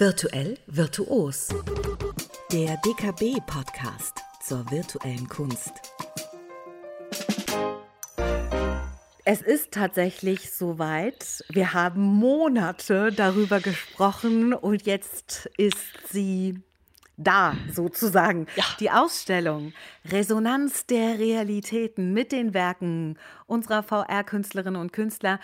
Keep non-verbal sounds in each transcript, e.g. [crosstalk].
Virtuell virtuos. Der DKB-Podcast zur virtuellen Kunst. Es ist tatsächlich soweit. Wir haben Monate darüber gesprochen und jetzt ist sie da sozusagen. Ja. Die Ausstellung Resonanz der Realitäten mit den Werken unserer VR-Künstlerinnen und Künstler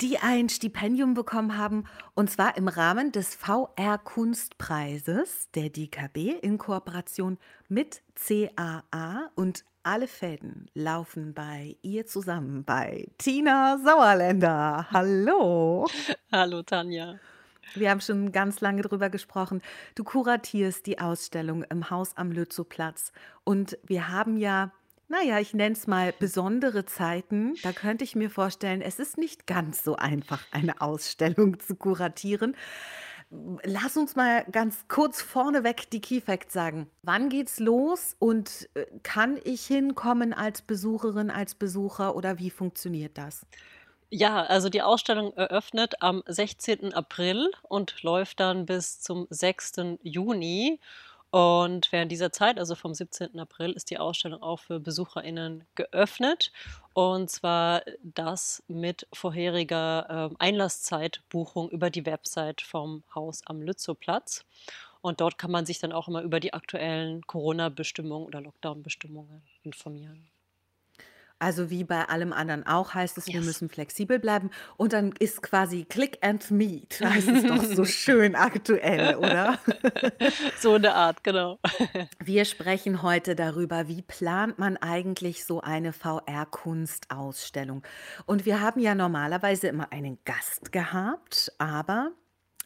die ein Stipendium bekommen haben, und zwar im Rahmen des VR-Kunstpreises der DKB in Kooperation mit CAA und alle Fäden laufen bei ihr zusammen bei Tina Sauerländer. Hallo. [laughs] Hallo Tanja. Wir haben schon ganz lange drüber gesprochen. Du kuratierst die Ausstellung im Haus am Lützowplatz und wir haben ja naja, ich nenne es mal besondere Zeiten. Da könnte ich mir vorstellen, es ist nicht ganz so einfach, eine Ausstellung zu kuratieren. Lass uns mal ganz kurz vorneweg die Key Facts sagen. Wann geht's los und äh, kann ich hinkommen als Besucherin, als Besucher oder wie funktioniert das? Ja, also die Ausstellung eröffnet am 16. April und läuft dann bis zum 6. Juni. Und während dieser Zeit, also vom 17. April, ist die Ausstellung auch für BesucherInnen geöffnet. Und zwar das mit vorheriger äh, Einlasszeitbuchung über die Website vom Haus am Lützowplatz. Und dort kann man sich dann auch immer über die aktuellen Corona-Bestimmungen oder Lockdown-Bestimmungen informieren. Also wie bei allem anderen auch heißt es, wir müssen flexibel bleiben. Und dann ist quasi Click and Meet. [laughs] Heißt es doch so schön aktuell, oder? [laughs] So eine Art, genau. [laughs] Wir sprechen heute darüber, wie plant man eigentlich so eine VR-Kunstausstellung. Und wir haben ja normalerweise immer einen Gast gehabt, aber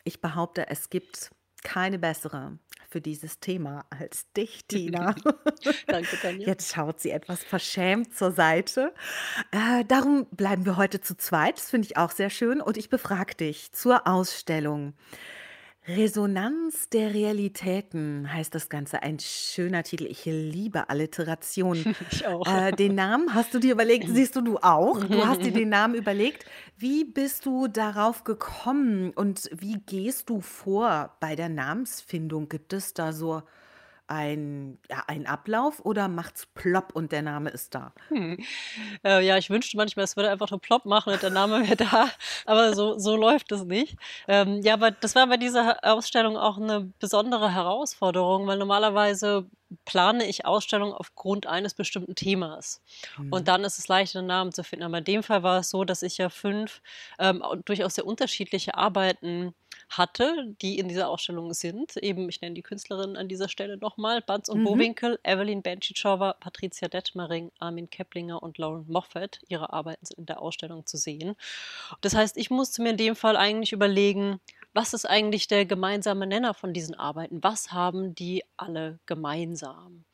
ich behaupte, es gibt keine bessere für dieses Thema als dich, [laughs] Tina. Danke, Tanja. Jetzt schaut sie etwas verschämt zur Seite. Äh, darum bleiben wir heute zu zweit. Das finde ich auch sehr schön. Und ich befrage dich zur Ausstellung. Resonanz der Realitäten heißt das Ganze. Ein schöner Titel. Ich liebe Alliteration. [laughs] Ich auch. Äh, den Namen hast du dir überlegt, [laughs] siehst du, du auch. Du hast dir den Namen überlegt. Wie bist du darauf gekommen und wie gehst du vor bei der Namensfindung? Gibt es da so ein, ja, ein Ablauf oder macht's plopp und der Name ist da? Hm. Äh, ja, ich wünschte manchmal, es würde einfach nur plopp machen und der Name wäre da, [laughs] aber so, so läuft es nicht. Ähm, ja, aber das war bei dieser Ausstellung auch eine besondere Herausforderung, weil normalerweise plane ich Ausstellungen aufgrund eines bestimmten Themas. Mhm. Und dann ist es leichter, einen Namen zu finden. Aber in dem Fall war es so, dass ich ja fünf ähm, durchaus sehr unterschiedliche Arbeiten hatte, die in dieser Ausstellung sind. Eben, ich nenne die Künstlerinnen an dieser Stelle nochmal. Banz und mhm. Bowinkel, Evelyn Benchitschova, Patricia Detmering, Armin Keplinger und Lauren Moffat. Ihre Arbeiten sind in der Ausstellung zu sehen. Das heißt, ich musste mir in dem Fall eigentlich überlegen, was ist eigentlich der gemeinsame Nenner von diesen Arbeiten? Was haben die alle gemeinsam?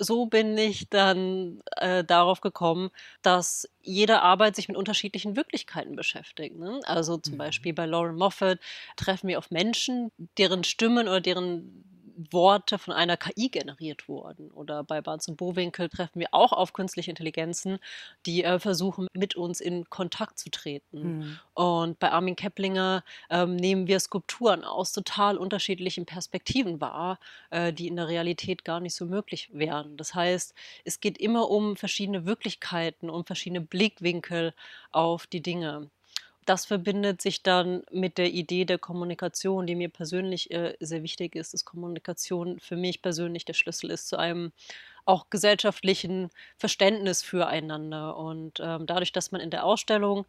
so bin ich dann äh, darauf gekommen, dass jede Arbeit sich mit unterschiedlichen Wirklichkeiten beschäftigt. Ne? Also zum mhm. Beispiel bei Lauren Moffat treffen wir auf Menschen, deren Stimmen oder deren Worte von einer KI generiert wurden. Oder bei Barnes und Bowinkel treffen wir auch auf künstliche Intelligenzen, die äh, versuchen, mit uns in Kontakt zu treten. Mhm. Und bei Armin Keplinger ähm, nehmen wir Skulpturen aus total unterschiedlichen Perspektiven wahr, äh, die in der Realität gar nicht so möglich wären. Das heißt, es geht immer um verschiedene Wirklichkeiten, um verschiedene Blickwinkel auf die Dinge das verbindet sich dann mit der Idee der Kommunikation, die mir persönlich äh, sehr wichtig ist, dass Kommunikation für mich persönlich der Schlüssel ist zu einem auch gesellschaftlichen Verständnis füreinander. Und ähm, dadurch, dass man in der Ausstellung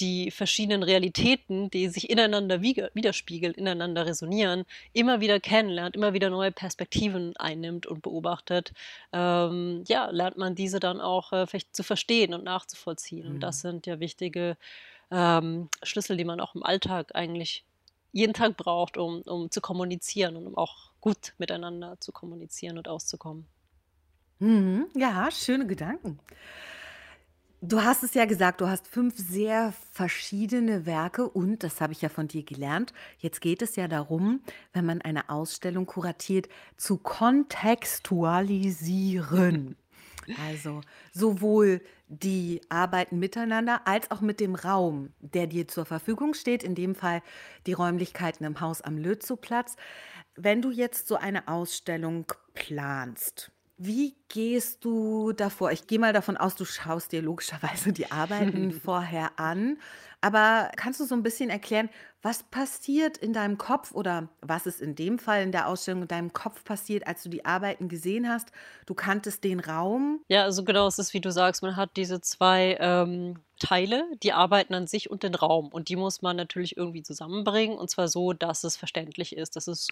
die verschiedenen Realitäten, die sich ineinander widerspiegeln, ineinander resonieren, immer wieder kennenlernt, immer wieder neue Perspektiven einnimmt und beobachtet, ähm, ja, lernt man diese dann auch äh, vielleicht zu verstehen und nachzuvollziehen. Mhm. Und das sind ja wichtige ähm, Schlüssel, die man auch im Alltag eigentlich jeden Tag braucht, um, um zu kommunizieren und um auch gut miteinander zu kommunizieren und auszukommen. Mhm, ja, schöne Gedanken. Du hast es ja gesagt, du hast fünf sehr verschiedene Werke und, das habe ich ja von dir gelernt, jetzt geht es ja darum, wenn man eine Ausstellung kuratiert, zu kontextualisieren. Also sowohl die Arbeiten miteinander als auch mit dem Raum, der dir zur Verfügung steht, in dem Fall die Räumlichkeiten im Haus am Lützowplatz. Wenn du jetzt so eine Ausstellung planst, wie gehst du davor? Ich gehe mal davon aus, du schaust dir logischerweise die Arbeiten [laughs] vorher an. Aber kannst du so ein bisschen erklären, was passiert in deinem Kopf oder was ist in dem Fall in der Ausstellung in deinem Kopf passiert, als du die Arbeiten gesehen hast? Du kanntest den Raum. Ja, also genau, es ist wie du sagst, man hat diese zwei ähm, Teile, die Arbeiten an sich und den Raum. Und die muss man natürlich irgendwie zusammenbringen und zwar so, dass es verständlich ist, dass es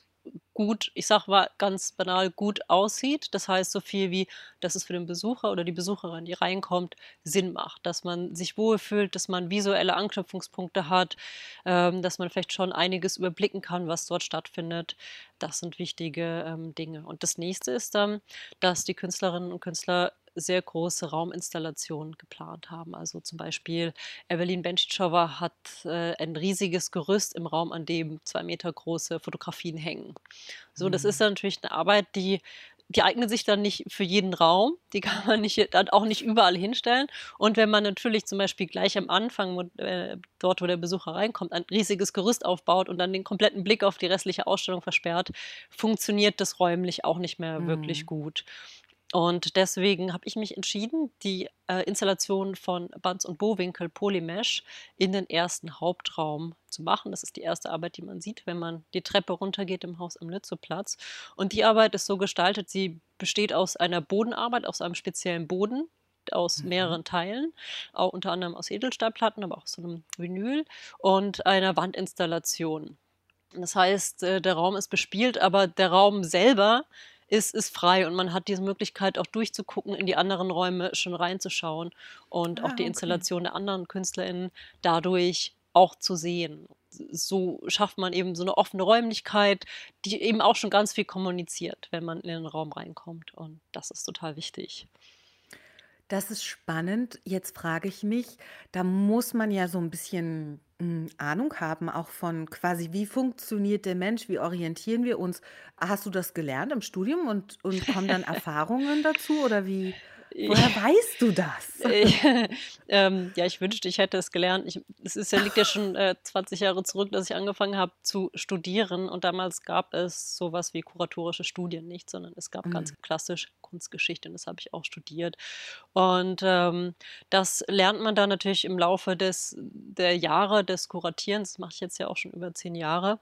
gut, ich sag mal ganz banal, gut aussieht. Das heißt so viel wie, dass es für den Besucher oder die Besucherin, die reinkommt, Sinn macht, dass man sich wohlfühlt, dass man visuelle Anknüpfungspunkte hat, ähm, dass man vielleicht schon einiges überblicken kann, was dort stattfindet. Das sind wichtige ähm, Dinge. Und das nächste ist dann, dass die Künstlerinnen und Künstler sehr große Rauminstallationen geplant haben. Also zum Beispiel Evelyn Benchitschova hat äh, ein riesiges Gerüst im Raum, an dem zwei Meter große Fotografien hängen. So, das ist Mhm. dann natürlich eine Arbeit, die die eignet sich dann nicht für jeden Raum, die [laughs] kann man nicht, dann auch nicht überall hinstellen. Und wenn man natürlich zum Beispiel gleich am Anfang, äh, dort wo der Besucher reinkommt, ein riesiges Gerüst aufbaut und dann den kompletten Blick auf die restliche Ausstellung versperrt, funktioniert das räumlich auch nicht mehr wirklich Mhm. gut. Und deswegen habe ich mich entschieden, die äh, Installation von Banz und Bowinkel Polymesh in den ersten Hauptraum zu machen. Das ist die erste Arbeit, die man sieht, wenn man die Treppe runtergeht im Haus am Lützowplatz. Und die Arbeit ist so gestaltet, sie besteht aus einer Bodenarbeit, aus einem speziellen Boden, aus Mhm. mehreren Teilen, auch unter anderem aus Edelstahlplatten, aber auch aus so einem Vinyl und einer Wandinstallation. Das heißt, äh, der Raum ist bespielt, aber der Raum selber ist, ist frei und man hat diese Möglichkeit auch durchzugucken, in die anderen Räume schon reinzuschauen und auch Ah, die okay. Installation der anderen KünstlerInnen dadurch auch zu sehen. So schafft man eben so eine offene Räumlichkeit, die eben auch schon ganz viel kommuniziert, wenn man in den Raum reinkommt. Und das ist total wichtig. Das ist spannend. Jetzt frage ich mich, da muss man ja so ein bisschen, hm, Ahnung haben, auch von quasi, wie funktioniert der Mensch, wie orientieren wir uns? Hast du das gelernt im Studium und und kommen dann [laughs] Erfahrungen dazu oder wie woher weißt du das? [laughs] Äh, ähm, ja, ich wünschte, ich hätte es gelernt. Ich, es ist ja, liegt ja schon äh, 20 Jahre zurück, dass ich angefangen habe zu studieren. Und damals gab es sowas wie kuratorische Studien nicht, sondern es gab ganz Hm, klassisch Kunstgeschichte und das habe ich auch studiert. Und ähm, das lernt man dann natürlich im Laufe des, der Jahre des Kuratierens. Das mache ich jetzt ja auch schon über zehn Jahre.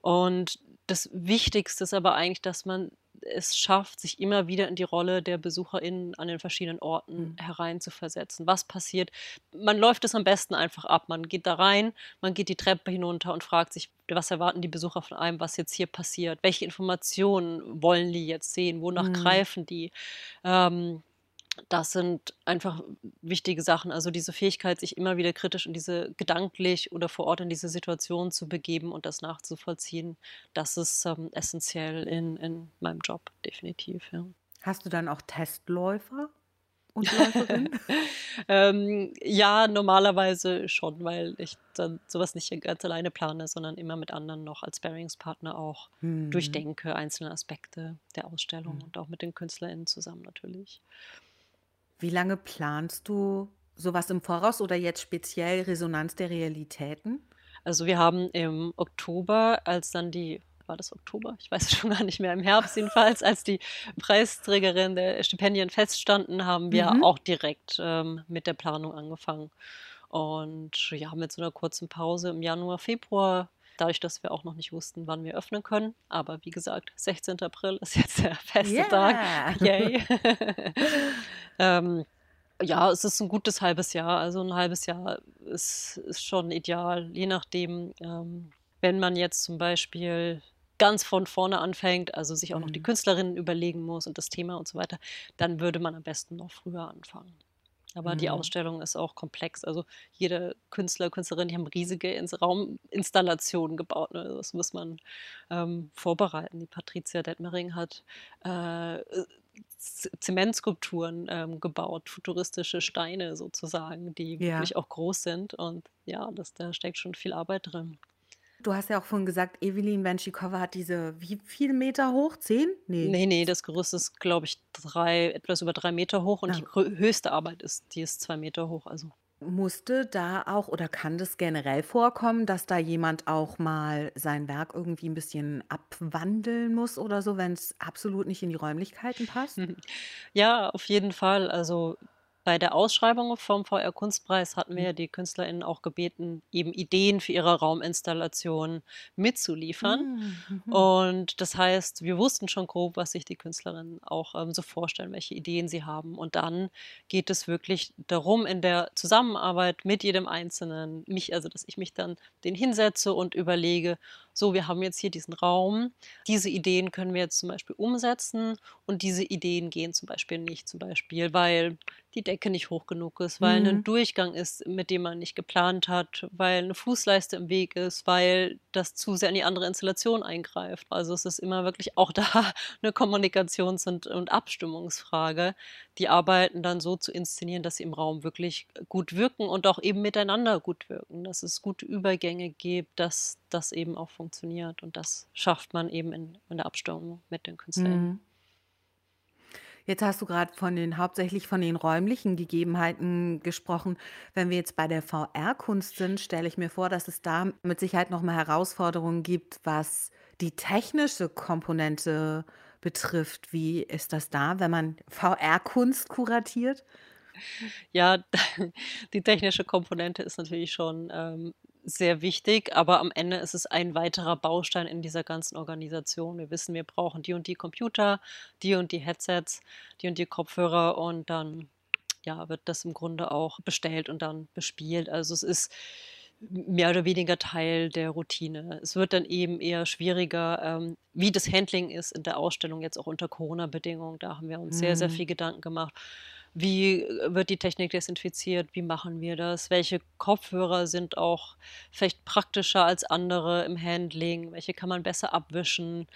Und das Wichtigste ist aber eigentlich, dass man es schafft, sich immer wieder in die Rolle der BesucherInnen an den verschiedenen Orten mhm. hereinzuversetzen. Was passiert? Man läuft es am besten einfach ab. Man geht da rein, man geht die Treppe hinunter und fragt sich, was erwarten die Besucher von einem, was jetzt hier passiert? Welche Informationen wollen die jetzt sehen? Wonach Mhm. greifen die? Ähm, das sind einfach wichtige Sachen. Also diese Fähigkeit, sich immer wieder kritisch in diese gedanklich oder vor Ort in diese Situation zu begeben und das nachzuvollziehen, das ist ähm, essentiell in, in meinem Job, definitiv, ja. Hast du dann auch Testläufer und Läuferinnen? [laughs] ähm, ja, normalerweise schon, weil ich dann sowas nicht ganz alleine plane, sondern immer mit anderen noch als Sparringspartner auch Mhm. durchdenke, einzelne Aspekte der Ausstellung Mhm. und auch mit den KünstlerInnen zusammen natürlich. Wie lange planst du sowas im Voraus oder jetzt speziell Resonanz der Realitäten? Also wir haben im Oktober, als dann die, war das Oktober? Ich weiß es [laughs] schon gar nicht mehr, im Herbst jedenfalls, als die Preisträgerin der Stipendien feststanden, haben wir Mhm. auch direkt ähm, mit der Planung angefangen. Und ja, mit so einer kurzen Pause im Januar, Februar, dadurch, dass wir auch noch nicht wussten, wann wir öffnen können. Aber wie gesagt, 16. April ist jetzt der [laughs] feste Tag. Yeah. Yay. [laughs] ähm, ja, es ist ein gutes halbes Jahr. Also ein halbes Jahr ist, ist schon ideal, je nachdem, ähm, wenn man jetzt zum Beispiel ganz von vorne anfängt, also sich auch noch die Mhm. Künstlerinnen überlegen muss und das Thema und so weiter, dann würde man am besten noch früher anfangen. Aber die Mhm. Ausstellung ist auch komplex. Also jede Künstler, Künstlerin, die haben riesige Ins Rauminstallationen gebaut. Ne? Das muss man ähm, vorbereiten. Die Patricia Detmering hat äh, Zementskulpturen ähm, gebaut, futuristische Steine sozusagen, die Ja. wirklich auch groß sind. Und ja, das, da steckt schon viel Arbeit drin. Du hast ja auch vorhin gesagt, Evelyn Benschikova hat diese wie viel Meter hoch? 10? Ne. Ne, ne, das Gerüst ist, glaube ich, 3 etwas über 3 Meter hoch und die Ah. grö höchste Arbeit ist die ist 2 Meter hoch, also Musste da auch oder kann das generell vorkommen, dass da jemand auch mal sein Werk irgendwie 'n bisschen abwandeln muss oder so, wenn's absolut nicht in die Räumlichkeiten passt? [laughs] Ja, auf jeden Fall. Also, bei der Ausschreibung vom VR-Kunstpreis hatten wir Mhm. ja die KünstlerInnen auch gebeten, eben Ideen für ihre Rauminstallation mitzuliefern. Hm, mhm. Und das heißt, wir wussten schon grob, was sich die Künstlerinnen auch, ähm, so vorstellen, welche Ideen sie haben. Und dann geht es wirklich darum, in der Zusammenarbeit mit jedem Einzelnen mich also, dass ich mich dann den hinsetze und überlege: „So, wir haben jetzt hier diesen Raum. Diese Ideen können wir jetzt zum Beispiel umsetzen und diese Ideen gehen zum Beispiel nicht.“ Zum Beispiel, weil die Decke nicht hoch genug ist, weil Mhm. Durchgang ist, mit dem man nicht geplant hat, weil 'ne Fußleiste im Weg ist, weil das zu sehr in die andere Installation eingreift. Also, es ist immer wirklich auch [laughs] da 'ne Kommunikations und und Abstimmungsfrage, die Arbeiten dann so zu inszenieren, dass sie im Raum wirklich gut wirken und auch eben miteinander gut wirken, dass es gute Übergänge gibt, dass das eben auch funktioniert. Und das schafft man eben in in der Abstimmung mit den KünstlerInnen. Mhm. Jetzt hast du grad von den hauptsächlich von den räumlichen Gegebenheiten gesprochen. Wenn wir jetzt bei der VR-Kunst sind, stelle ich mir vor, dass es da mit Sicherheit noch mal Herausforderungen gibt, was die technische Komponente betrifft. Wie ist das da, wenn man VR-Kunst kuratiert? Ja, [laughs] die technische Komponente ist natürlich schon, ähm, sehr wichtig, aber am Ende ist es ein weiterer Baustein in dieser ganzen Organisation. Wir wissen, wir brauchen die und die Computer, die und die Headsets, die und die Kopfhörer und dann, ja, wird das im Grunde auch bestellt und dann bespielt. Also, es ist mehr oder weniger Teil der Routine. Es wird dann eben eher schwieriger, ähm, wie das Handling ist in der Ausstellung, jetzt auch unter Corona-Bedingungen. Da haben wir uns sehr, sehr Mhm. viel Gedanken gemacht. Wie, äh, wird die Technik desinfiziert? Wie machen wir das? Welche Kopfhörer sind auch vielleicht praktischer als andere im Handling? Welche kann man besser abwischen?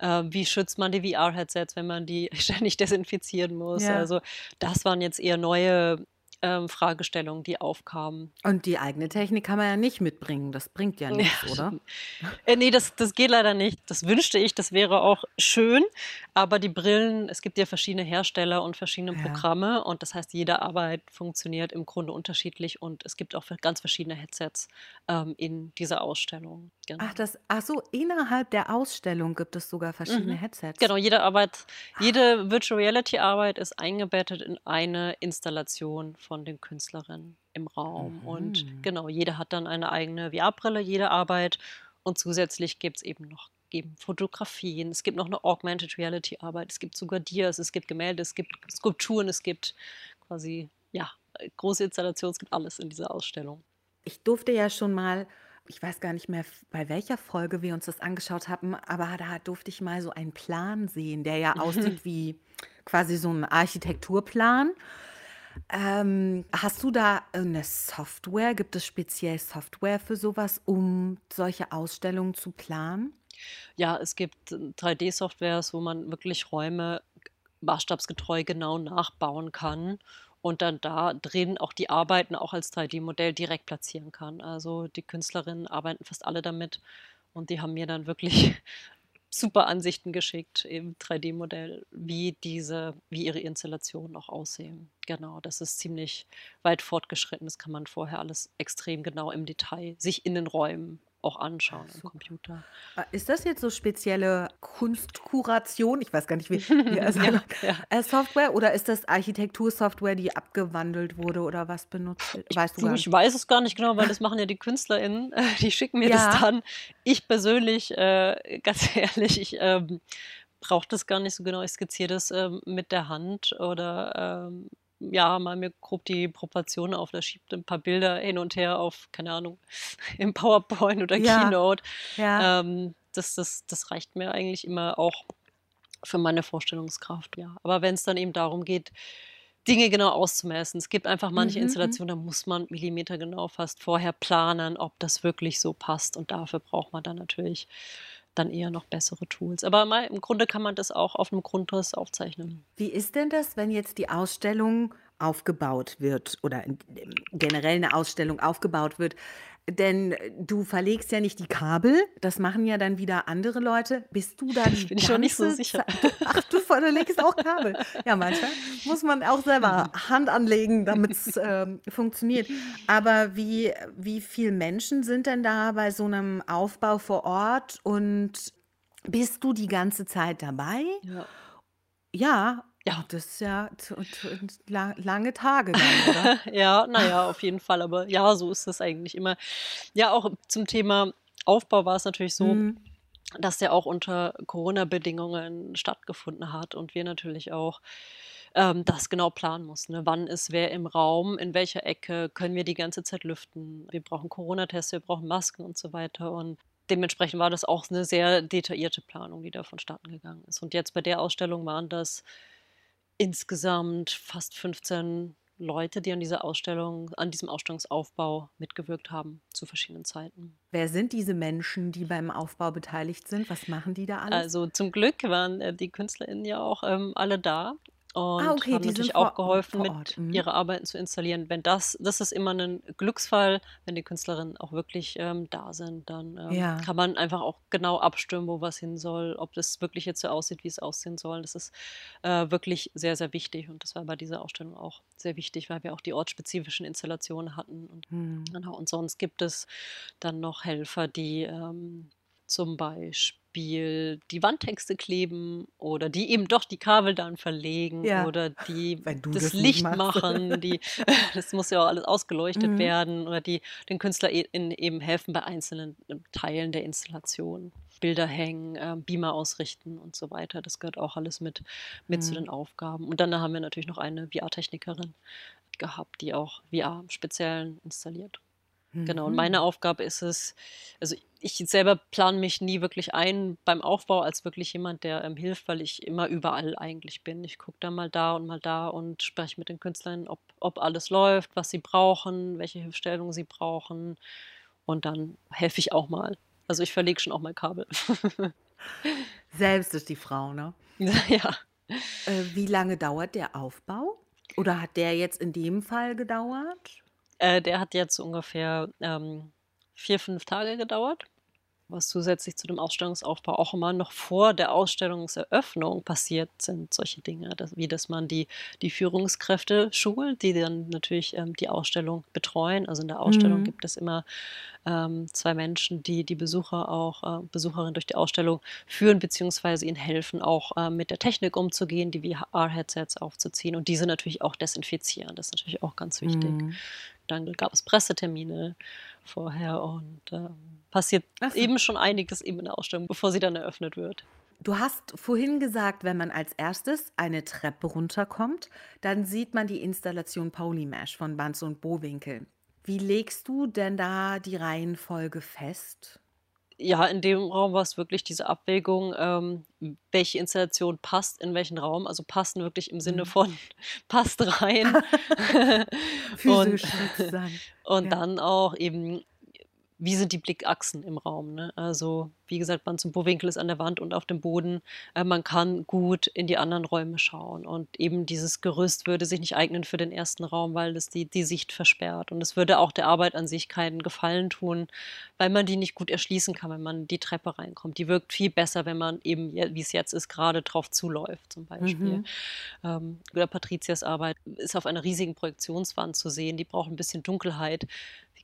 Ähm, wie schützt man die VR-Headsets, wenn man die [laughs] ständig desinfizieren muss? Ja. Also, das waren jetzt eher neue, ähm, Fragestellungen, die aufkamen. Und die eigene Technik kann man ja nicht mitbringen. Das bringt ja [laughs] Ja, nix, oder? äh, ne, das das geht leider nicht. Das wünschte ich, das wäre auch schön, aber die Brillen es gibt ja verschiedene Hersteller und verschiedene Ja. Programme und das heißt, jede Arbeit funktioniert im Grunde unterschiedlich und es gibt auch ganz verschiedene Headsets, ähm, in dieser Ausstellung, Ach, genau. das ach so, innerhalb der Ausstellung gibt es sogar verschiedene Mhm. Headsets? Genau, jede Arbeit Ach. jede Virtual Reality Arbeit ist eingebettet in eine Installation von den Künstlerinnen im Raum. Und Mhm. genau, jede hat dann eine eigene VR-Brille, jede Arbeit. Und zusätzlich gibt's eben noch eben Fotografien. Es gibt noch 'ne Augmented Reality Arbeit. Es gibt sogar Dias, es gibt Gemälde, es gibt Skulpturen, es gibt quasi, ja, äh, große Installationen. Es gibt alles in dieser Ausstellung. Ich durfte ja schon mal ich weiß gar nicht mehr, bei welcher Folge wir uns das angeschaut haben, aber da durfte ich mal so einen Plan sehen, der ja aussieht [laughs] wie quasi so 'n Architekturplan. Ähm, hast du da, äh, 'ne Software? Gibt es speziell Software für so was, um solche Ausstellungen zu planen? Ja, es gibt, äh, 3D-Softwares, wo man wirklich Räume maßstabsgetreu genau nachbauen kann und dann da drin auch die Arbeiten auch als 3D-Modell direkt platzieren kann. Also, die Künstlerinnen arbeiten fast alle damit und die haben mir dann wirklich [laughs] super Ansichten geschickt im 3D-Modell, wie diese wie ihre Installationen auch aussehen. Genau, das ist ziemlich weit fortgeschritten. Das kann man vorher alles extrem genau im Detail sich in den Räumen auch Ah, anschauen am super. Computer. Äh, ist das jetzt so spezielle Kunstkuration? Ich weiß gar nicht, wie wie er [laughs] Ja, [laughs] ja. äh, Software oder ist das Architektursoftware, die abgewandelt wurde oder was benutzt wird? Ich Weißt du ich weiß es gar nicht genau, weil das machen ja die KünstlerInnen. [laughs] Die schicken mir das Ja. dann. Ich persönlich, äh, ganz ehrlich, ich, ähm, brauche das gar nicht so genau. Ich skizziere das, ähm, mit der Hand oder, ähm, ja, male mir grob die Proportionen auf, oder schiebe 'n paar Bilder hin und her auf, keine Ahnung, [laughs] im PowerPoint oder Ja, Keynote. ja. Ähm, das das das reicht mir eigentlich immer auch für meine Vorstellungskraft, ja. Aber wenn's dann eben darum geht, Dinge genau auszumessen es gibt einfach manche Mhm, mhm. Installationen, da muss man millimetergenau fast vorher planen, ob das wirklich so passt und dafür braucht man dann natürlich dann eher noch bessere Tools. Aber mei im Grunde kann man das auch auf 'nem Grundriss aufzeichnen. Wie ist denn das, wenn jetzt die Ausstellung aufgebaut wird oder generell 'ne Ausstellung aufgebaut wird? Denn du verlegst ja nicht die Kabel, das machen ja dann wieder andere Leute. Bist du da die [laughs] Bin ich schon nicht so sicher. Ach, du verlegst auch Kabel. Ja, manchmal muss man auch selber Hand anlegen, damit es ähm, funktioniert. Aber wie, wie viele Menschen sind denn da bei so einem Aufbau vor Ort und bist du die ganze Zeit dabei? Ja. Ja, Ja. das ist ja lange Tage dann, oder? [laughs] Ja, naja, auf jeden Fall. Aber ja, so ist es eigentlich immer. Ja, auch zum Thema Aufbau war es natürlich so, Mhm. dass der auch unter Corona-Bedingungen stattgefunden hat und wir natürlich auch ähm, das genau planen mussten. Ne? Wann ist wer im Raum, in welcher Ecke, können wir die ganze Zeit lüften? Wir brauchen Corona-Tests, wir brauchen Masken und so weiter. Und dementsprechend war das auch eine sehr detaillierte Planung, die da vonstatten gegangen ist. Und jetzt bei der Ausstellung waren das insgesamt fast 15 Leute, die an dieser Ausstellung, an diesem Ausstellungsaufbau mitgewirkt haben zu verschiedenen Zeiten. Wer sind diese Menschen, die beim Aufbau beteiligt sind? Was machen die da alles? Also zum Glück waren äh, die KünstlerInnen ja auch ähm, alle da und Ah, okay, haben die natürlich auch vor, geholfen, vor mit. Mhm. ihre Arbeiten zu installieren. Wenn das, das ist immer ein Glücksfall, wenn die Künstlerinnen auch wirklich ähm, da sind, dann ähm, Ja. kann man einfach auch genau abstimmen, wo was hin soll, ob das wirklich jetzt so aussieht, wie es aussehen soll. Das ist äh, wirklich sehr, sehr wichtig und das war bei dieser Ausstellung auch sehr wichtig, weil wir auch die ortsspezifischen Installationen hatten und Hm. Genau, und sonst gibt es dann noch Helfer, die ähm, zum Beispiel die Wandtexte kleben oder die eben doch die Kabel dann verlegen Ja, oder die wenn du das das Licht machen, die, [laughs] [laughs] das muss ja auch alles ausgeleuchtet Mhm. werden oder die den KünstlerInnen eben helfen bei einzelnen äh, Teilen der Installation. Bilder hängen, ähm, Beamer ausrichten und so weiter. Das gehört auch alles mit, mit zu Hm. den Aufgaben. Und dann haben wir natürlich noch eine VR-Technikerin gehabt, die auch VR im Speziellen Genau, und meine Mhm. Aufgabe ist es, also ich selber plane mich nie wirklich ein beim Aufbau als wirklich jemand, der ähm, hilft, weil ich immer überall eigentlich bin. Ich gucke dann mal da und mal da und spreche mit den Künstlern, ob, ob alles läuft, was sie brauchen, welche Hilfestellung sie brauchen. Und dann helfe ich auch mal. Also ich verlege schon auch mal Kabel. [laughs] Selbst ist die Frau, ne? [laughs] ja. Äh, wie lange dauert der Aufbau? Oder hat der jetzt in dem Fall gedauert? Äh, der hat jetzt ungefähr ähm, vier, fünf Tage gedauert. Was zusätzlich zu dem Ausstellungsaufbau auch immer noch vor der Ausstellungseröffnung passiert sind, solche Dinge, dass, wie dass man die, die Führungskräfte schult, die dann natürlich ähm, die Ausstellung betreuen. Also in der Ausstellung Mhm. gibt es immer ähm, zwei Menschen, die die Besucher auch, äh, Besucherinnen durch die Ausstellung führen, beziehungsweise ihnen helfen, auch äh, mit der Technik umzugehen, die VR-Headsets aufzuziehen und diese natürlich auch desinfizieren. Das ist natürlich auch ganz wichtig. Mhm. Dann gab es Pressetermine vorher und ähm, passiert so. eben schon einiges eben in der Ausstellung, bevor sie dann eröffnet wird. Du hast vorhin gesagt, wenn man als erstes eine Treppe runterkommt, dann sieht man die Installation Polymesh von Banz und Bowinkel. Wie legst du denn da die Reihenfolge fest? Ja, in dem Raum war es wirklich diese Abwägung, ähm, welche Installation passt in welchen Raum. Also passen wirklich im Sinne Mhm. von [laughs] passt rein. [laughs] und Physisch sozusagen. und Ja. dann auch eben, wie sind die Blickachsen im Raum? Ne? Also, wie gesagt, man zum Bowinkel ist an der Wand und auf dem Boden. Äh, man kann gut in die anderen Räume schauen. Und eben dieses Gerüst würde sich nicht eignen für den ersten Raum, weil es die, die Sicht versperrt. Und es würde auch der Arbeit an sich keinen Gefallen tun, weil man die nicht gut erschließen kann, wenn man die Treppe reinkommt. Die wirkt viel besser, wenn man eben, wie es jetzt ist, gerade drauf zuläuft, zum Beispiel. Mhm. Ähm, oder Patrizias Arbeit ist auf einer riesigen Projektionswand zu sehen. Die braucht ein bisschen Dunkelheit.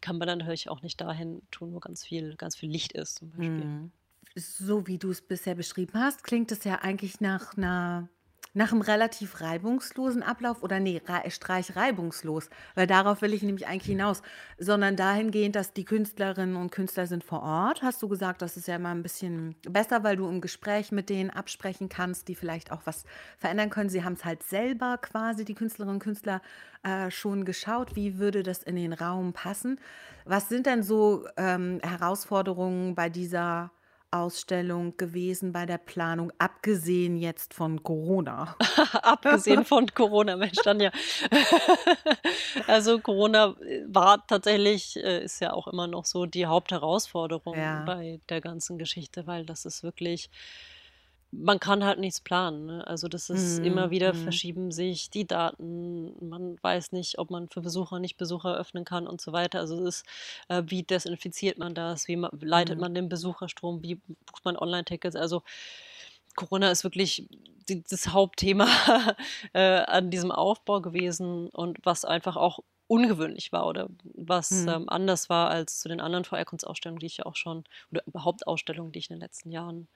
Die kann man dann natürlich auch nicht dahin tun, wo ganz viel, ganz viel Licht ist, zum Beispiel. Mhm. So wie du es bisher beschrieben hast, klingt es ja eigentlich nach einer nach einem relativ reibungslosen Ablauf oder nee, rei- streich reibungslos, weil darauf will ich nämlich eigentlich hinaus, sondern dahingehend, dass die Künstlerinnen und Künstler sind vor Ort. Hast du gesagt, das ist ja immer ein bisschen besser, weil du im Gespräch mit denen absprechen kannst, die vielleicht auch was verändern können. Sie haben es halt selber quasi, die Künstlerinnen und Künstler, äh, schon geschaut, wie würde das in den Raum passen. Was sind denn so ähm, Herausforderungen bei dieser Ausstellung gewesen bei der Planung, abgesehen jetzt von Corona? [laughs] Abgesehen von Corona, Mensch, dann ja. [laughs] also Corona äh, war tatsächlich, äh, ist ja auch immer noch so die Hauptherausforderung Ja. bei der ganzen Geschichte, weil das ist wirklich man kann halt nichts planen, ne? Also, das ist immer Mhm, wieder mhm. verschieben sich die Daten. Man weiß nicht, ob man für Besucher nicht Besucher öffnen kann und so weiter. Also, es ist äh, wie desinfiziert man das? Wie ma leitet Mhm. man den Besucherstrom? Wie bucht man Online-Tickets? Also, Corona ist wirklich d das Hauptthema, [laughs] äh, an diesem Aufbau gewesen und was einfach auch ungewöhnlich war oder was, Mhm. ähm, anders war als zu den anderen VR-Kunstausstellungen, die ich ja auch schon oder überhaupt Ausstellungen, die ich in den letzten Jahren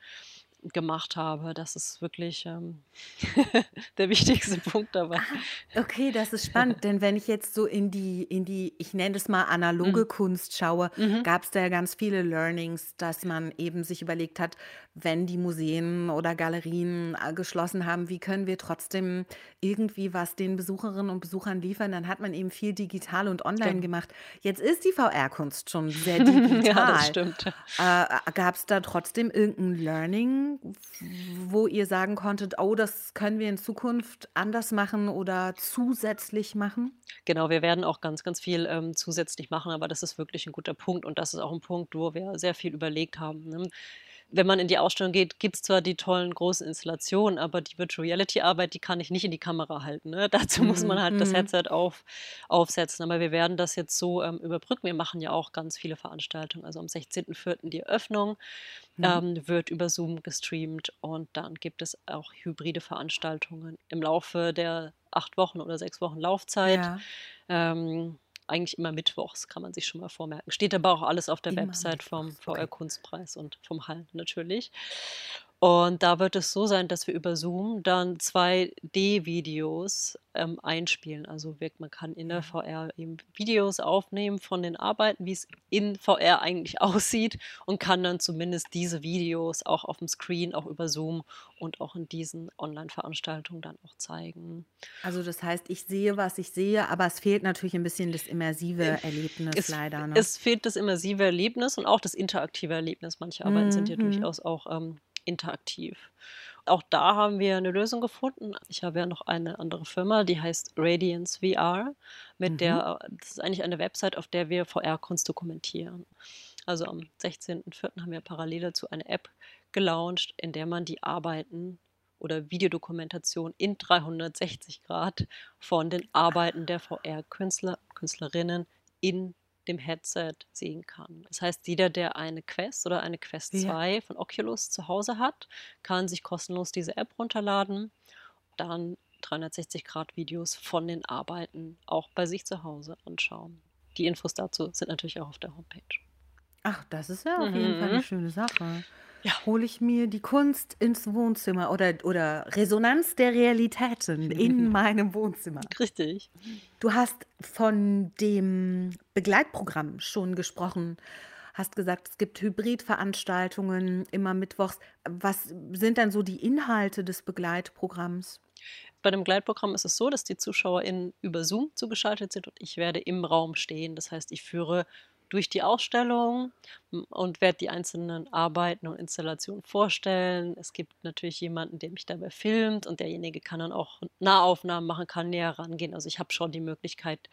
gemacht habe. Das ist wirklich, ähm, [laughs] der wichtigste Punkt dabei. Ah, okay, das ist spannend, [laughs] denn wenn ich jetzt so in die in die, ich nenne es mal Mhm. analoge Kunst schaue, Mhm. gab's da ja ganz viele Learnings, dass man eben sich überlegt hat, wenn die Museen oder Galerien, äh, geschlossen haben, wie können wir trotzdem irgendwie was den Besucherinnen und Besuchern liefern? Dann hat man eben viel digital und online Genau. gemacht. Jetzt ist die VR-Kunst schon sehr [laughs] Ja, das digital. stimmt. Äh, gab's da trotzdem irgendein Learning, wo ihr sagen konntet: „Oh, das können wir in Zukunft anders machen oder zusätzlich machen?“ Genau, wir werden auch ganz, ganz viel, ähm, zusätzlich machen, aber das ist wirklich 'n guter Punkt und das ist auch 'n Punkt, wo wir sehr viel überlegt haben, ne? Wenn man in die Ausstellung geht, gibt's zwar die tollen großen Installationen, aber die Virtual Reality Arbeit, die kann ich nicht in die Kamera halten, ne? [laughs] Dazu muss man Mhm, halt das mhm. Headset auf aufsetzen. Aber wir werden das jetzt so, ähm, überbrücken. Wir machen ja auch ganz viele Veranstaltungen. Also, am 16.04. die Eröffnung, Mhm. ähm, wird über Zoom gestreamt und dann gibt es auch hybride Veranstaltungen im Laufe der 8 Wochen oder 6 Wochen Laufzeit. Ja. Ähm, eigentlich immer mittwochs, kann man sich schon mal vormerken. Steht aber auch alles auf der Immer Website vom mittwochs, okay. VR-Kunstpreis und vom Hall natürlich. Und da wird es so sein, dass wir über Zoom dann 2D-Videos, ähm, einspielen. Also man kann in der Ja. VR eben Videos aufnehmen von den Arbeiten, wie's in VR eigentlich [laughs] aussieht und kann dann zumindest diese Videos auch aufm Screen, auch über Zoom und auch in diesen Online-Veranstaltungen dann auch zeigen. Also, das heißt, ich sehe, was ich sehe, aber es fehlt natürlich 'n bisschen das immersive Äh, Erlebnis es leider, ne? es fehlt das immersive Erlebnis und auch das interaktive Erlebnis. Manche Arbeiten sind Mhm, ja mhm. durchaus auch, ähm, interaktiv. Auch da haben wir 'ne Lösung gefunden. Ich habe ja noch eine andere Firma, die heißt Radiance VR, mit Mhm. der das ist eigentlich eine Website, auf der wir VR-Kunst dokumentieren. Also, am 16.04. haben wir parallel dazu eine App gelauncht, in der man die Arbeiten oder Videodokumentation in 360 Grad von den Arbeiten der VR-Künstler, Künstlerinnen in dem Headset sehen kann. Das heißt, jeder, der eine Quest oder eine Quest Ja. 2 von Oculus zu Hause hat, kann sich kostenlos diese App runterladen, dann 360-Grad-Videos von den Arbeiten auch bei sich zu Hause anschauen. Die Infos dazu sind natürlich auch auf der Homepage. Ach, das ist ja auf jeden Fall Mhm. schöne Sache. Ja. Hole ich mir die Kunst ins Wohnzimmer oder oder Resonanz der Realitäten [laughs] in meinem Wohnzimmer. Richtig. Du hast von dem Begleitprogramm schon gesprochen. Hast gesagt, es gibt Hybridveranstaltungen immer mittwochs. Was sind denn so die Inhalte des Begleitprogramms? Bei dem Begleitprogramm ist es so, dass die ZuschauerInnen über Zoom zugeschaltet sind und ich werde im Raum stehen. Das heißt, ich führe durch die Ausstellung, und werde die einzelnen Arbeiten und Installationen vorstellen. Es gibt natürlich jemanden, der mich dabei filmt und derjenige kann dann auch Nahaufnahmen machen, kann näher rangehen. Also, ich habe schon die Möglichkeit,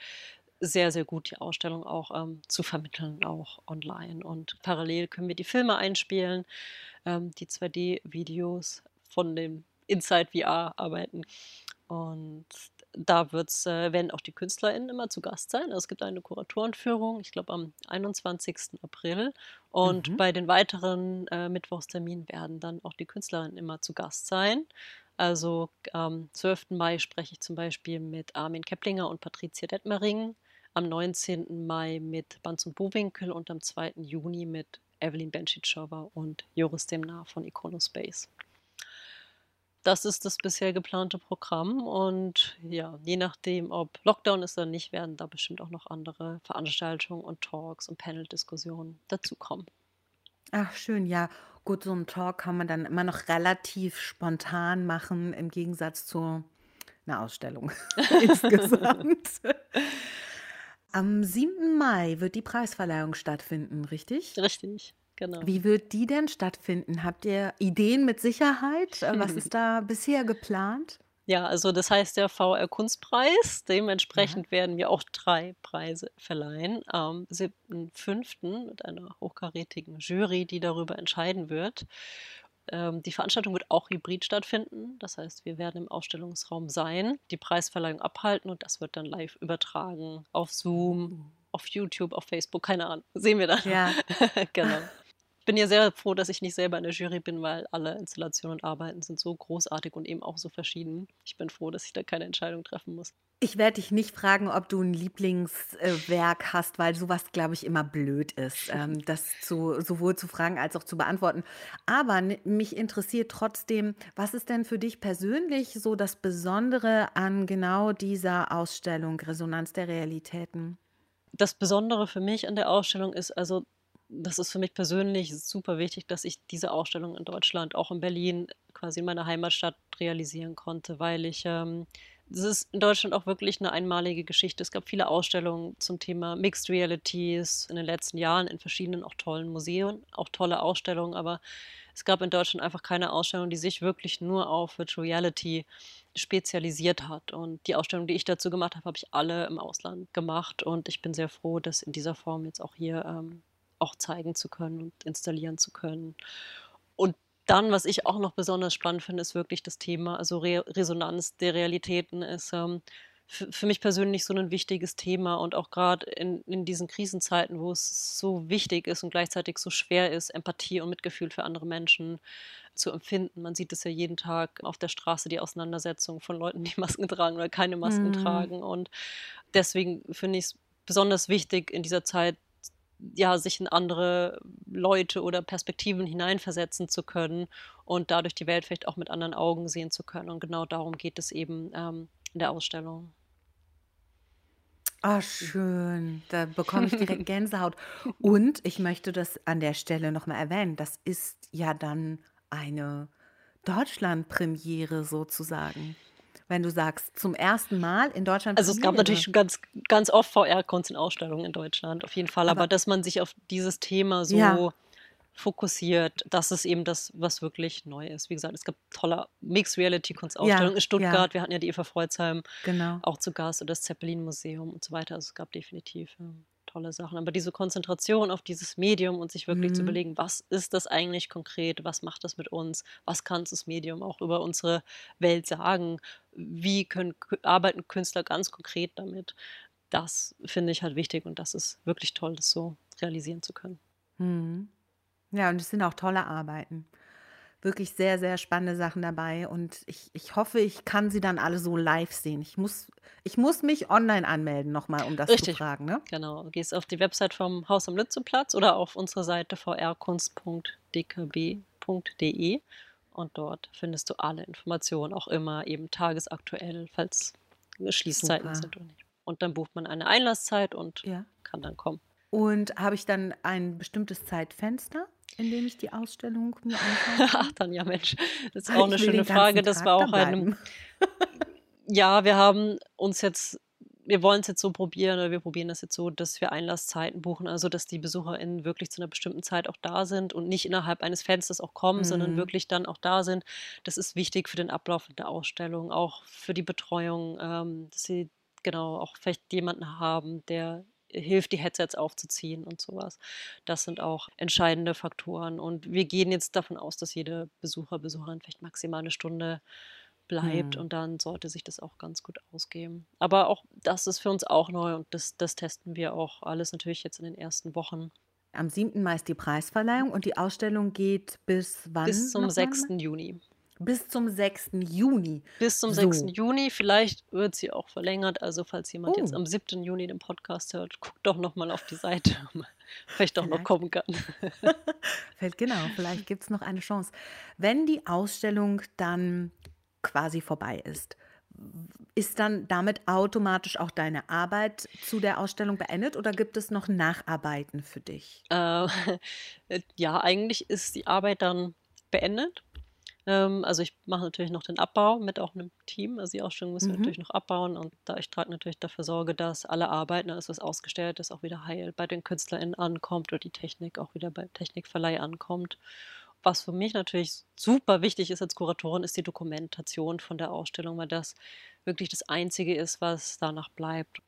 sehr, sehr gut die Ausstellung auch, ähm, zu vermitteln, auch online. Und parallel können wir die Filme einspielen, ähm, die 2D-Videos von den Inside VR-Arbeiten. Und da wird's äh, werden auch die KünstlerInnen immer zu Gast sein. Also, es gibt eine Kuratorenführung, ich glaube am 21. April. Und Mhm. bei den weiteren, äh, Mittwochsterminen werden dann auch die KünstlerInnen immer zu Gast sein. Also, am 12. Mai spreche ich zum Beispiel mit Armin Keplinger und Patricia Detmering, am 19. Mai mit Banz und Bovingkel und am 2. Juni mit Evelyn Benschitschova und Joris Demnar von Iconospace. Das ist das bisher geplante Programm und ja, je nachdem, ob Lockdown ist oder nicht, werden da bestimmt auch noch andere Veranstaltungen und Talks und Paneldiskussionen dazukommen. Ach schön, ja. Gut, so 'n Talk kann man dann immer noch relativ spontan machen im Gegensatz zu 'ner Ausstellung [laughs] insgesamt. [laughs] Am 7. Mai wird die Preisverleihung stattfinden, richtig? Richtig, genau. Wie wird die denn stattfinden? Habt ihr Ideen mit Sicherheit? Äh, was ist [laughs] da bisher geplant? Ja, also, das heißt der VR-Kunstpreis. Ja. Dementsprechend werden wir auch 3 Preise verleihen am 7.05. mit einer hochkarätigen Jury, die darüber entscheiden wird. Ähm, die Veranstaltung wird auch hybrid stattfinden. Das heißt, wir werden im Ausstellungsraum sein, die Preisverleihung abhalten und das wird dann live übertragen auf Zoom, auf YouTube, auf Facebook, keine Ahnung. Sehen wir dann. Ja. [laughs] genau. Ich bin ja sehr froh, dass ich nicht selber in der Jury bin, weil alle Installationen und Arbeiten sind so großartig und eben auch so verschieden. Ich bin froh, dass ich da keine Entscheidung treffen muss. Ich werde dich nicht fragen, ob du ein Lieblingswerk hast, weil sowas, glaube ich, immer blöd ist, ähm, [laughs] das zu, sowohl zu fragen als auch zu beantworten. Aber mich interessiert trotzdem, was ist denn für dich persönlich so das Besondere an genau dieser Ausstellung Resonanz der Realitäten? Das Besondere für mich an der Ausstellung ist also, das ist für mich persönlich super wichtig, dass ich diese Ausstellung in Deutschland, auch in Berlin, quasi in meiner Heimatstadt realisieren konnte, weil ich ähm, ist in Deutschland auch wirklich eine einmalige Geschichte. Es gab viele Ausstellungen zum Thema Mixed Realities in den letzten Jahren in verschiedenen auch tollen Museen, auch tolle Ausstellungen, aber es gab in Deutschland einfach keine Ausstellung, die sich wirklich nur auf Virtual Reality spezialisiert hat. Und die Ausstellung, die ich dazu gemacht habe, habe ich alle im Ausland gemacht. Und ich bin sehr froh, das in dieser Form jetzt auch hier ähm, auch zeigen zu können und installieren zu können. Und dann, was ich auch noch besonders spannend finde, ist wirklich das Thema, also Re Resonanz der Realitäten ist ähm, für mich persönlich so ein wichtiges Thema und auch gerade in, in diesen Krisenzeiten, wo es so wichtig ist und gleichzeitig so schwer ist, Empathie und Mitgefühl für andere Menschen zu empfinden. Man sieht es ja jeden Tag auf der Straße, die Auseinandersetzung von Leuten, die [laughs] Masken tragen oder keine Masken mhm. tragen. Und deswegen finde ich es besonders wichtig, in dieser Zeit ja, sich in andere Leute oder Perspektiven hineinversetzen zu können und dadurch die Welt vielleicht auch mit anderen Augen sehen zu können. Und genau darum geht es eben ähm, in der Ausstellung. Ah, schön. Da bekomme ich direkt [laughs] Gänsehaut. Und ich möchte das an der Stelle nochmal erwähnen. Das ist ja dann eine Deutschland-Premiere sozusagen wenn du sagst, zum ersten Mal in Deutschland. Also es gab natürlich schon ganz, ganz oft VR-Kunst in Ausstellungen in Deutschland, auf jeden Fall. Aber, aber dass man sich auf dieses Thema so ja. fokussiert, das ist eben das, was wirklich neu ist. Wie gesagt, es gab tolle Mixed Reality Kunstausstellungen ja, in Stuttgart. Ja. Wir hatten ja die Eva Freuzheim genau. auch zu Gast und das Zeppelin Museum und so weiter. Also es gab definitiv tolle Sachen. Aber diese Konzentration auf dieses Medium und sich wirklich mhm. zu überlegen, was ist das eigentlich konkret, was macht das mit uns, was kann das Medium auch über unsere Welt sagen, wie können, arbeiten Künstler ganz konkret damit. Das finde ich halt wichtig und das ist wirklich toll, das so realisieren zu können. Mhm. Ja, und es sind auch tolle Arbeiten wirklich sehr, sehr spannende Sachen dabei. Und ich, ich hoffe, ich kann sie dann alle so live sehen. Ich muss, ich muss mich online anmelden, nochmal, um das Richtig. zu fragen. Ne? Genau. Du gehst auf die Website vom Haus am Lützeplatz oder auf unsere Seite vrkunst.dkb.de und dort findest du alle Informationen, auch immer eben tagesaktuell, falls Schließzeiten Super. sind oder nicht. Und dann bucht man eine Einlasszeit und ja. kann dann kommen. Und habe ich dann ein bestimmtes Zeitfenster? indem ich die Ausstellung mir anschaue? [laughs] Ach, dann ja, Mensch, das ist auch eine schöne Frage. Das war auch ein. [laughs] ja, wir haben uns jetzt, wir wollen es jetzt so probieren oder wir probieren das jetzt so, dass wir Einlasszeiten buchen, also dass die BesucherInnen wirklich zu einer bestimmten Zeit auch da sind und nicht innerhalb eines Fensters auch kommen, mhm. sondern wirklich dann auch da sind. Das ist wichtig für den Ablauf der Ausstellung, auch für die Betreuung, ähm, dass sie genau auch vielleicht jemanden haben, der hilft, die Headsets aufzuziehen und sowas. Das sind auch entscheidende Faktoren. Und wir gehen jetzt davon aus, dass jede Besucher, Besucherin vielleicht maximal eine Stunde bleibt hm. und dann sollte sich das auch ganz gut ausgehen. Aber auch das ist für uns auch neu und das, das testen wir auch alles natürlich jetzt in den ersten Wochen. Am 7. Mai ist die Preisverleihung und die Ausstellung geht bis wann? Bis zum 6. Juni. Bis zum 6. Juni. Bis zum so. 6. Juni. Vielleicht wird sie auch verlängert. Also, falls jemand oh. jetzt am 7. Juni den Podcast hört, guckt doch nochmal auf die Seite. [laughs] vielleicht doch noch kommen kann. [laughs] genau, vielleicht gibt es noch eine Chance. Wenn die Ausstellung dann quasi vorbei ist, ist dann damit automatisch auch deine Arbeit zu der Ausstellung beendet oder gibt es noch Nacharbeiten für dich? [laughs] Äh, ja, eigentlich ist die Arbeit dann beendet. Ähm, also ich mache natürlich noch den Abbau mit auch einem Team. Also die Ausstellung müssen wir mhm. natürlich noch abbauen und da ich trage natürlich dafür Sorge, dass alle Arbeiten, alles was ausgestellt ist, auch wieder heil bei den KünstlerInnen ankommt oder die Technik auch wieder beim Technikverleih ankommt. Was für mich natürlich super wichtig ist als Kuratorin, ist die Dokumentation von der Ausstellung, weil das wirklich das Einzige ist, was danach bleibt.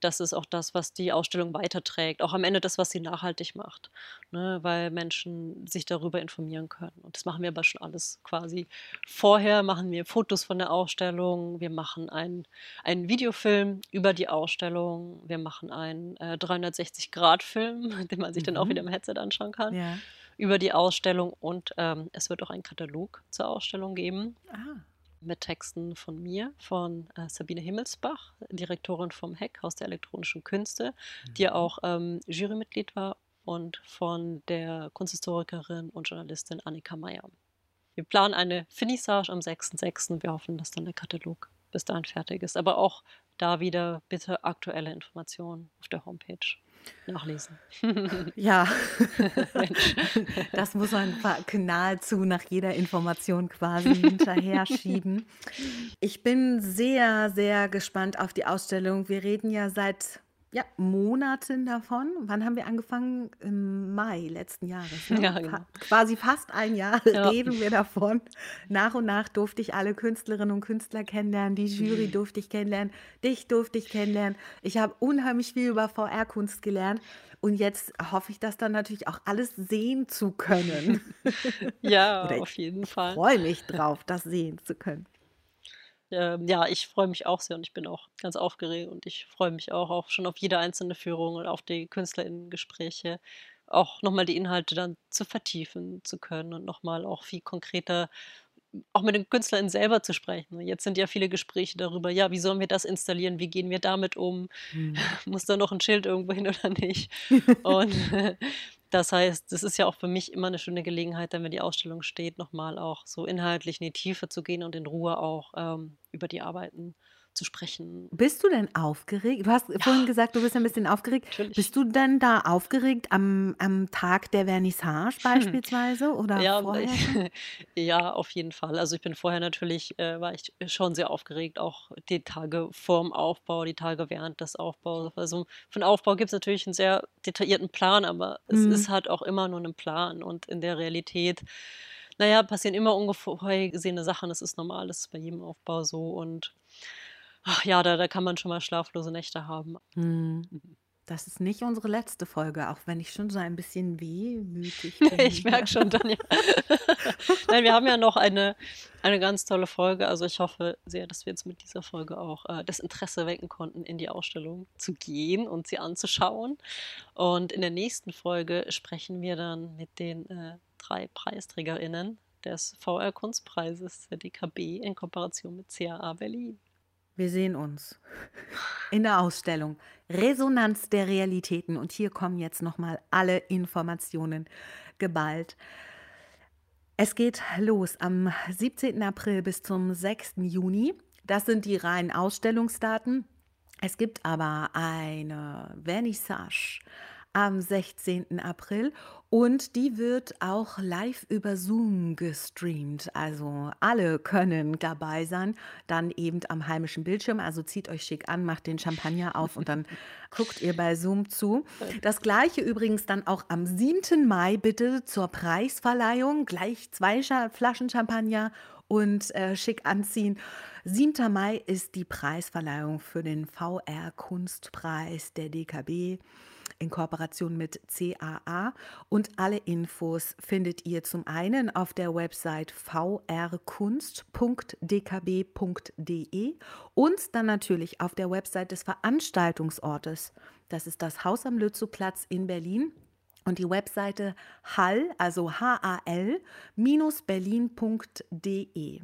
das ist auch das, was die Ausstellung weiterträgt. Auch am Ende das, was sie nachhaltig macht, ne? weil Menschen sich darüber informieren können. Und das machen wir aber schon alles quasi. Vorher machen wir Fotos von der Ausstellung, wir machen einen, einen Videofilm über die Ausstellung, wir machen einen äh, 360-Grad-Film, [laughs] den man sich dann auch wieder Mhm. im Headset anschauen kann, Ja. Über die Ausstellung. Und ähm, es wird auch einen Katalog zur Ausstellung geben Ah. mit Texten von mir, von äh, Sabine Himmelsbach, Direktorin vom HEC, Haus der elektronischen Künste, die Mhm. auch ähm, Jurymitglied war, und von der Kunsthistorikerin und Journalistin Annika Meyer. Wir planen eine Finissage am 6.6. Wir hoffen, dass dann der Katalog bis dahin fertig ist. Aber auch da wieder bitte aktuelle Informationen auf der Homepage nachlesen. Ja, [laughs] das muss man nahezu nach jeder Information quasi hinterher schieben. [laughs] Ich bin sehr, sehr gespannt auf die Ausstellung. Wir reden ja seit ja, Monaten davon. Wann haben wir angefangen? Im Mai letzten Jahres. Ne? [laughs] Ja, Fa genau. quasi fast ein Jahr [laughs] Ja. reden wir davon. Nach und nach durfte ich alle Künstlerinnen und Künstler kennenlernen. Die Jury durfte ich kennenlernen. Dich durfte ich kennenlernen. Ich habe unheimlich viel über VR-Kunst gelernt. Und jetzt hoffe ich, das dann natürlich auch alles sehen zu können. [laughs] Ja, auf ich jeden Fall. freue mich drauf, das sehen zu können. Ähm, ja, ich freue mich auch sehr und ich bin auch ganz aufgeregt und ich freue mich auch, auch schon auf jede einzelne Führung und auf die KünstlerInnen-Gespräche, auch nochmal die Inhalte dann zu vertiefen zu können und nochmal auch viel konkreter auch mit den KünstlerInnen selber zu sprechen. Jetzt sind ja viele Gespräche darüber, ja, wie sollen wir das installieren, wie gehen wir damit um, Hm. [laughs] muss da noch ein Schild irgendwo hin oder nicht? [laughs] Und [laughs] das heißt, das ist ja auch für mich immer eine schöne Gelegenheit, dann, wenn die Ausstellung steht, nochmal auch so inhaltlich in die Tiefe zu gehen und in Ruhe auch ähm, über die Arbeiten zu sprechen. Bist du denn aufgeregt? Du hast vorhin Ja, gesagt, du bist ein bisschen aufgeregt. natürlich. Bist du denn da aufgeregt am, am Tag der Vernissage beispielsweise oder Ja, vorher [laughs] ja, auf jeden Fall. Also ich bin vorher natürlich, äh, war ich schon sehr aufgeregt, auch die Tage vorm Aufbau, die Tage während des Aufbaus. Also von Aufbau gibt es natürlich einen sehr detaillierten Plan, aber es ist Mhm. halt auch immer nur ein Plan und in der Realität, naja, passieren immer unvorhergesehene Sachen. Das ist normal, das ist bei jedem Aufbau so und ach ja, da, da kann man schon mal schlaflose Nächte haben. Hm. Das ist nicht unsere letzte Folge, auch wenn ich schon so ein bisschen wehmütig [laughs] Ich bin. merke schon, Tanja. [laughs] Nein, wir haben ja noch eine, eine ganz tolle Folge. Also ich hoffe sehr, dass wir jetzt mit dieser Folge auch äh, das Interesse wecken konnten, in die Ausstellung zu gehen und sie anzuschauen. Und in der nächsten Folge sprechen wir dann mit den äh, drei PreisträgerInnen des VR-Kunstpreises der DKB in Kooperation mit CAA Berlin. Wir sehen uns in der Ausstellung Resonanz der Realitäten. Und hier kommen jetzt nochmal alle Informationen geballt. Es geht los am 17. April bis zum 6. Juni. Das sind die reinen Ausstellungsdaten. Es gibt aber eine Vernissage am 16. April und die wird auch live über Zoom gestreamt. Also alle können dabei sein, dann eben am heimischen Bildschirm. Also zieht euch schick an, macht den Champagner auf und dann [laughs] guckt ihr bei Zoom zu. Das gleiche übrigens dann auch am 7. Mai bitte zur Preisverleihung. Gleich zwei Flaschen Champagner und äh, schick anziehen. 7. Mai ist die Preisverleihung für den VR-Kunstpreis der DKB in Kooperation mit CAA und alle Infos findet ihr zum einen auf der Website vrkunst.dkb.de und dann natürlich auf der Website des Veranstaltungsortes. Das ist das Haus am Lützowplatz in Berlin. Und die Webseite hall, also H-A-L, berlin.de.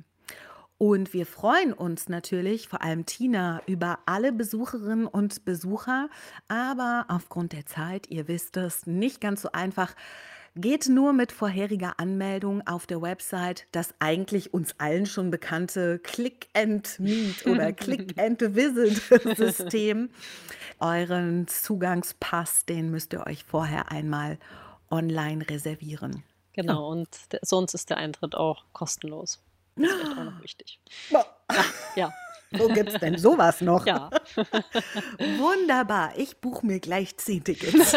Und wir freuen uns natürlich, vor allem Tina, über alle Besucherinnen und Besucher. Aber aufgrund der Zeit, ihr wisst es, nicht ganz so einfach. Geht nur mit vorheriger Anmeldung auf der Website das eigentlich uns allen schon bekannte Click and Meet oder [laughs] Click and Visit [laughs] System. Euren Zugangspass, den müsst ihr euch vorher einmal online reservieren. Genau, und der, sonst ist der Eintritt auch kostenlos. Das ist vielleicht auch noch wichtig. Boah. Ja, Wo gibt es denn sowas noch? ja. [laughs] Wunderbar, ich buche mir gleich zehn Tickets. [laughs]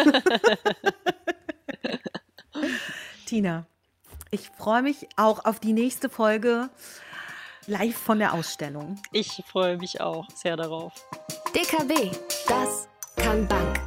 Tina, ich freue mich auch auf die nächste Folge live von der Ausstellung. Ich freue mich auch sehr darauf. DKB, das kann Bank.